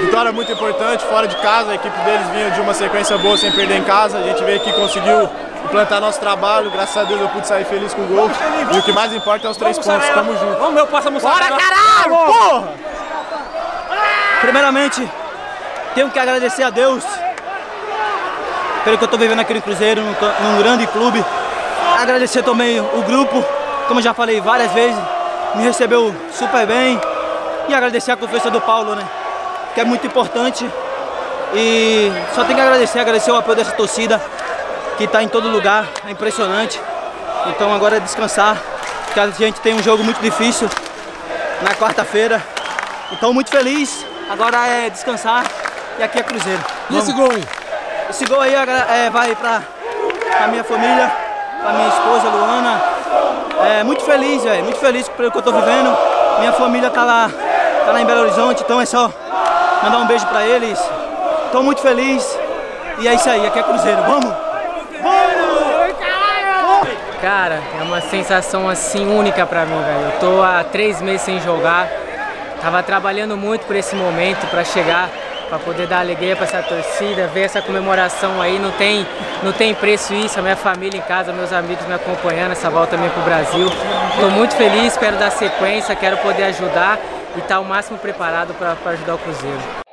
Vitória muito importante, fora de casa, a equipe deles vinha de uma sequência boa sem perder em casa. A gente veio aqui e conseguiu implantar nosso trabalho, graças a Deus eu pude sair feliz com o gol. E o que mais importa é os três pontos, tamo junto. Vamos, meu, passa a Bora caralho, porra! Primeiramente, tenho que agradecer a Deus pelo que eu estou vivendo aqui no Cruzeiro, num, num, grande clube. Agradecer também o grupo, como eu já falei várias vezes, me recebeu super bem. E agradecer a confiança do Paulo, né? Que é muito importante. E só tenho que agradecer, agradecer o apoio dessa torcida, que está em todo lugar, é impressionante. Então agora é descansar, porque a gente tem um jogo muito difícil na quarta-feira. Então muito feliz, agora é descansar e aqui é Cruzeiro. E esse gol aí? Esse gol aí é, vai para a minha família, para minha esposa Luana. É, muito feliz, velho, muito feliz pelo que eu tô vivendo. Minha família tá lá, tá lá em Belo Horizonte, então é só mandar um beijo para eles. Tô muito feliz e é isso aí, aqui é Cruzeiro. Vamos! Cara, é uma sensação assim única pra mim, velho. Eu tô há três meses sem jogar. Tava trabalhando muito por esse momento, para chegar para poder dar alegria para essa torcida, ver essa comemoração aí, não tem, não tem preço isso, a minha família em casa, meus amigos me acompanhando, essa volta também para o Brasil. Estou muito feliz, espero dar sequência, quero poder ajudar e estar tá o máximo preparado para ajudar o Cruzeiro.